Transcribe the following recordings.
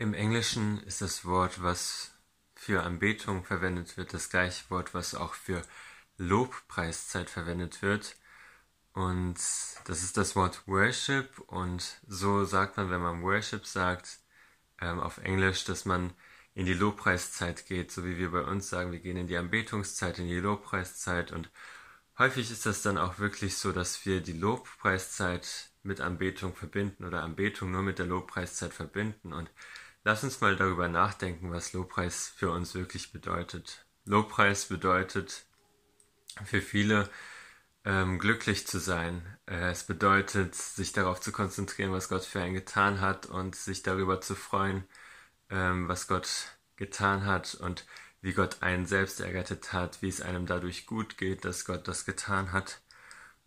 Im Englischen ist das Wort, was für Anbetung verwendet wird, das gleiche Wort, was auch für Lobpreiszeit verwendet wird. Und das ist das Wort Worship. Und so sagt man, wenn man Worship sagt, ähm, auf Englisch, dass man in die Lobpreiszeit geht, so wie wir bei uns sagen, wir gehen in die Anbetungszeit, in die Lobpreiszeit. Und häufig ist das dann auch wirklich so, dass wir die Lobpreiszeit mit Anbetung verbinden oder Anbetung nur mit der Lobpreiszeit verbinden. Und lass uns mal darüber nachdenken, was Lobpreis für uns wirklich bedeutet. Lobpreis bedeutet für viele ähm, glücklich zu sein. Äh, es bedeutet, sich darauf zu konzentrieren, was Gott für einen getan hat und sich darüber zu freuen, ähm, was Gott getan hat und wie Gott einen selbst errettet hat, wie es einem dadurch gut geht, dass Gott das getan hat.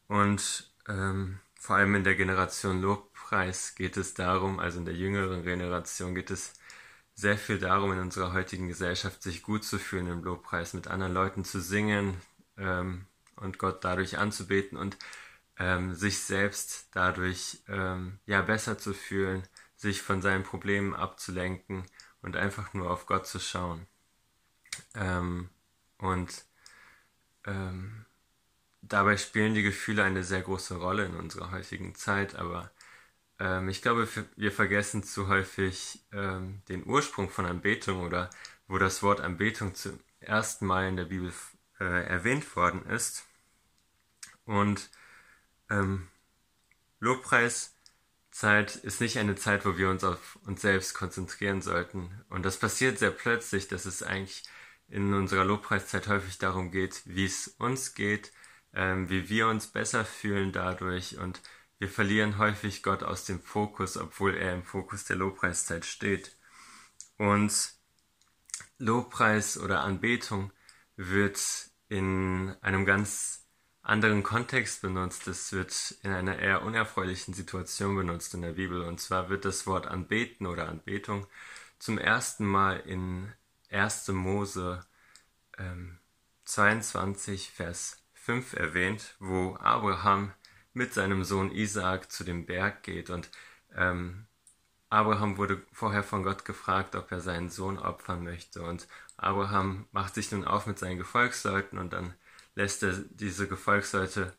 Und ähm, vor allem in der Generation Lobpreis geht es darum, also in der jüngeren Generation geht es sehr viel darum, in unserer heutigen Gesellschaft sich gut zu fühlen im Lobpreis, mit anderen Leuten zu singen, ähm, und Gott dadurch anzubeten und ähm, sich selbst dadurch ähm, ja besser zu fühlen, sich von seinen Problemen abzulenken und einfach nur auf Gott zu schauen. Ähm, und ähm, dabei spielen die Gefühle eine sehr große Rolle in unserer heutigen Zeit, aber ähm, ich glaube, wir vergessen zu häufig ähm, den Ursprung von Anbetung oder wo das Wort Anbetung zum ersten Mal in der Bibel äh, erwähnt worden ist. Und ähm, Lobpreiszeit ist nicht eine Zeit, wo wir uns auf uns selbst konzentrieren sollten. Und das passiert sehr plötzlich, dass es eigentlich in unserer Lobpreiszeit häufig darum geht, wie es uns geht, ähm, wie wir uns besser fühlen dadurch. Und wir verlieren häufig Gott aus dem Fokus, obwohl er im Fokus der Lobpreiszeit steht. Und Lobpreis oder Anbetung wird in einem ganz anderen Kontext benutzt. Es wird in einer eher unerfreulichen Situation benutzt in der Bibel. Und zwar wird das Wort Anbeten oder Anbetung zum ersten Mal in 1. Mose ähm, 22, Vers 5 erwähnt, wo Abraham mit seinem Sohn Isaak zu dem Berg geht. Und ähm, Abraham wurde vorher von Gott gefragt, ob er seinen Sohn opfern möchte. Und Abraham macht sich nun auf mit seinen Gefolgsleuten und dann lässt er diese Gefolgsleute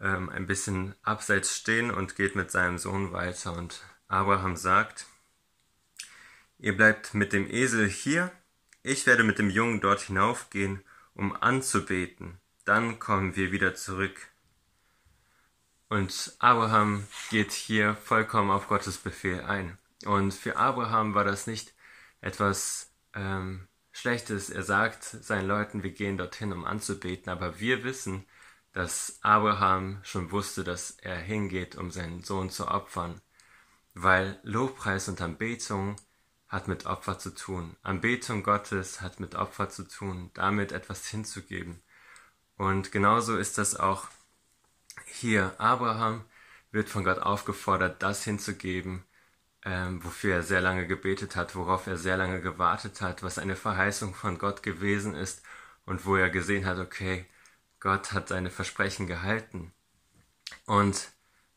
ähm, ein bisschen abseits stehen und geht mit seinem Sohn weiter. Und Abraham sagt, ihr bleibt mit dem Esel hier, ich werde mit dem Jungen dort hinaufgehen, um anzubeten. Dann kommen wir wieder zurück. Und Abraham geht hier vollkommen auf Gottes Befehl ein. Und für Abraham war das nicht etwas ähm, Schlechtes. Er sagt seinen Leuten, wir gehen dorthin, um anzubeten, aber wir wissen, dass Abraham schon wusste, dass er hingeht, um seinen Sohn zu opfern, weil Lobpreis und Anbetung hat mit Opfer zu tun. Anbetung Gottes hat mit Opfer zu tun, damit etwas hinzugeben. Und genauso ist das auch hier. Abraham wird von Gott aufgefordert, das hinzugeben, ähm, wofür er sehr lange gebetet hat, worauf er sehr lange gewartet hat, was eine Verheißung von Gott gewesen ist und wo er gesehen hat, okay, Gott hat seine Versprechen gehalten. Und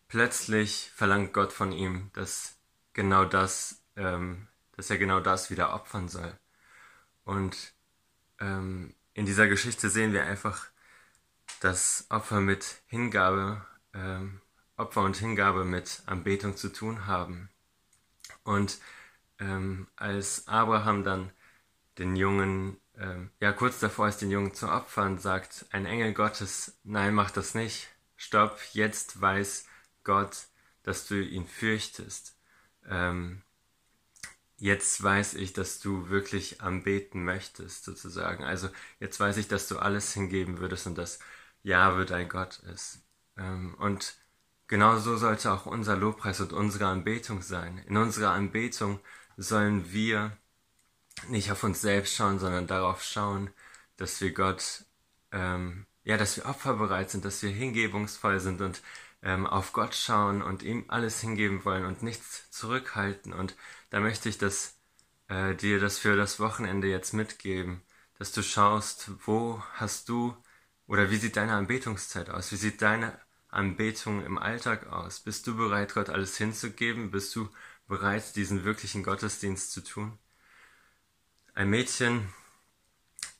plötzlich verlangt Gott von ihm, dass genau das, ähm, dass er genau das wieder opfern soll. Und ähm, in dieser Geschichte sehen wir einfach, dass Opfer mit Hingabe, ähm, Opfer und Hingabe mit Anbetung zu tun haben. Und ähm, als Abraham dann den Jungen, ähm, ja kurz davor ist, den Jungen zu opfern, sagt ein Engel Gottes, nein, mach das nicht. Stopp, jetzt weiß Gott, dass du ihn fürchtest. Ähm, jetzt weiß ich, dass du wirklich anbeten möchtest, sozusagen. Also jetzt weiß ich, dass du alles hingeben würdest und dass Jahwe dein Gott ist. Ähm, und Genauso sollte auch unser Lobpreis und unsere Anbetung sein. In unserer Anbetung sollen wir nicht auf uns selbst schauen, sondern darauf schauen, dass wir Gott, ähm, ja, dass wir opferbereit sind, dass wir hingebungsvoll sind und ähm, auf Gott schauen und ihm alles hingeben wollen und nichts zurückhalten. Und da möchte ich das, äh, dir das für das Wochenende jetzt mitgeben, dass du schaust, wo hast du oder wie sieht deine Anbetungszeit aus? Wie sieht deine Anbetung im Alltag aus? Bist du bereit, Gott alles hinzugeben? Bist du bereit, diesen wirklichen Gottesdienst zu tun. Ein Mädchen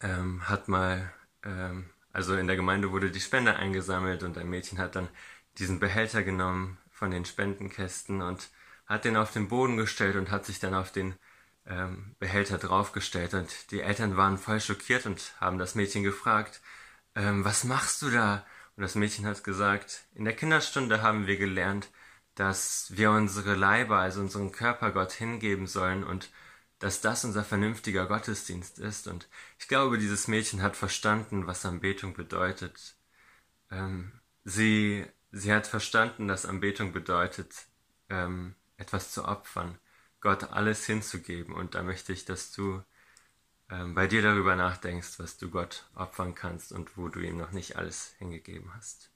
ähm, hat mal, ähm, also in der Gemeinde wurde die Spende eingesammelt und ein Mädchen hat dann diesen Behälter genommen von den Spendenkästen und hat den auf den Boden gestellt und hat sich dann auf den ähm, Behälter draufgestellt. Und die Eltern waren voll schockiert und haben das Mädchen gefragt, ähm, was machst du da? Und das Mädchen hat gesagt, in der Kinderstunde haben wir gelernt, dass wir unsere Leiber, also unseren Körper Gott hingeben sollen und dass das unser vernünftiger Gottesdienst ist. Und ich glaube, dieses Mädchen hat verstanden, was Anbetung bedeutet. Ähm, sie, sie hat verstanden, dass Anbetung bedeutet, ähm, etwas zu opfern, Gott alles hinzugeben. Und da möchte ich, dass du bei dir darüber nachdenkst, was du Gott opfern kannst und wo du ihm noch nicht alles hingegeben hast.